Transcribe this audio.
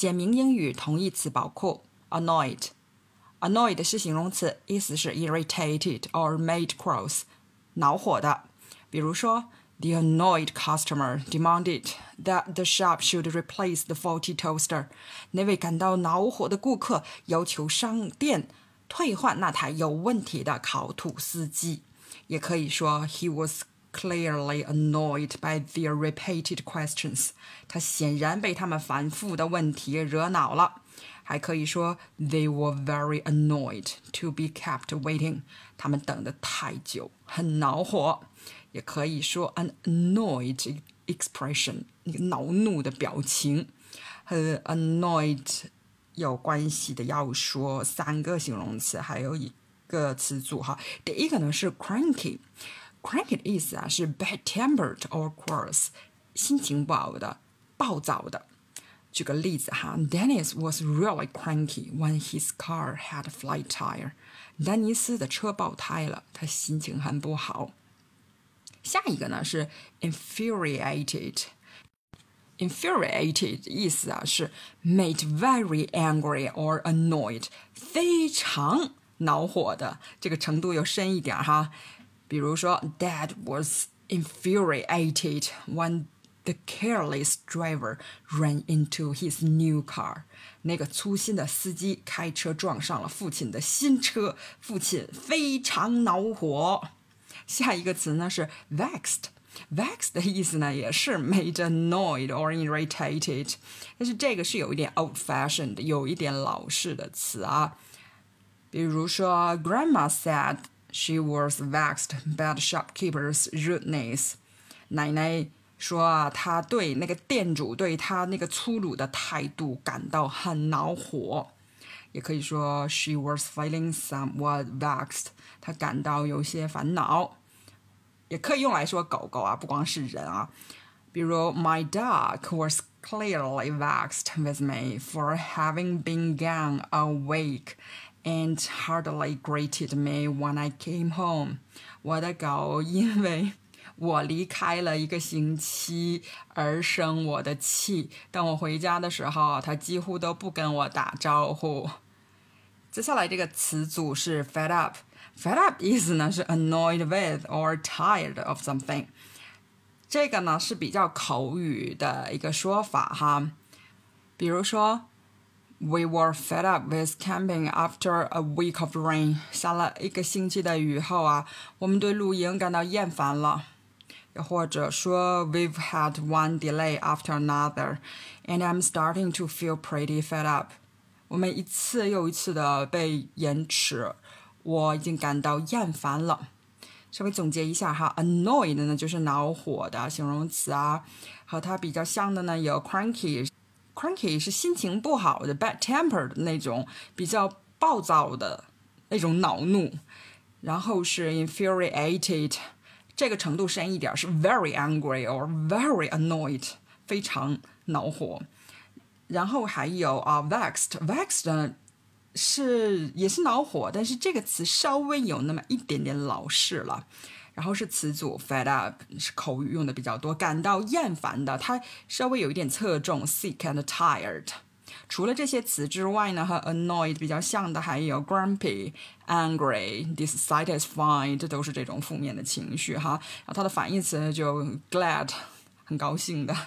简明英语同义词包括 annoyed。annoyed 是形容词，意思是 irritated or made cross，恼火的。比如说，the annoyed customer demanded that the shop should replace the faulty toaster。那位感到恼火的顾客要求商店退换那台有问题的烤吐司机。也可以说，he was clearly annoyed by their repeated questions。他显然被他们反复的问题惹恼了。还可以说，they were very annoyed to be kept waiting。他们等得太久，很恼火。也可以说，an annoyed expression，一个恼怒的表情。和 annoyed 有关系的要说三个形容词，还有一个词组哈。第一个呢是 cranky。 cranky 的意思啊是 bad-tempered or cross，心情不好的、暴躁的。举个例子哈，Dennis was really cranky when his car had a flat tire。丹尼斯的车爆胎了，他心情很不好。下一个呢是 infuriated。infuriated 意思啊是 made very angry or annoyed，非常恼火的，这个程度又深一点哈。 比如说，Dad was infuriated when the careless driver ran into his new car。那个粗心的司机开车撞上了父亲的新车，父亲非常恼火。下一个词呢是 vexed。Vexed 的意思呢，也是 made annoyed or irritated，但是这个是有一点 old-fashioned，有一点老式的词啊。比如说，Grandma said she was vexed by the shopkeeper's rudeness。奶奶说啊，她对那个店主对她那个粗鲁的态度感到很恼火。也可以说，she was feeling somewhat vexed。她感到有些烦恼。也可以用来说狗狗啊，不光是人啊。比如，My dog was clearly vexed with me for having been gone a week and hardly greeted me when I came home。我的狗因为我离开了一个星期而生我的气。等我回家的时候，它几乎都不跟我打招呼。接下来这个词组是 fed up。Fed up 意思呢是 annoyed with or tired of something，这个呢是比较口语的一个说法哈。比如说 ，We were fed up with camping after a week of rain。下了一个星期的雨后啊，我们对露营感到厌烦了。又或者说，We've had one delay after another，and I'm starting to feel pretty fed up。我们一次又一次的被延迟。我已经感到厌烦了。稍微总结一下哈，annoyed 呢就是恼火的形容词啊，和它比较像的呢有 cranky 是心情不好的，bad-tempered 那种比较暴躁的那种恼怒，然后是 infuriated，这个程度深一点是 very angry or very annoyed，非常恼火。然后还有啊，vexed，vexed 呢。是也是恼火，但是这个词稍微有那么一点点老式了。然后是词组 fed up，是口语用的比较多，感到厌烦的，它稍微有一点侧重 sick and tired。除了这些词之外呢，和 annoyed 比较像的还有 grumpy、angry、dissatisfied，这都是这种负面的情绪哈。然后它的反义词就 glad，很高兴的。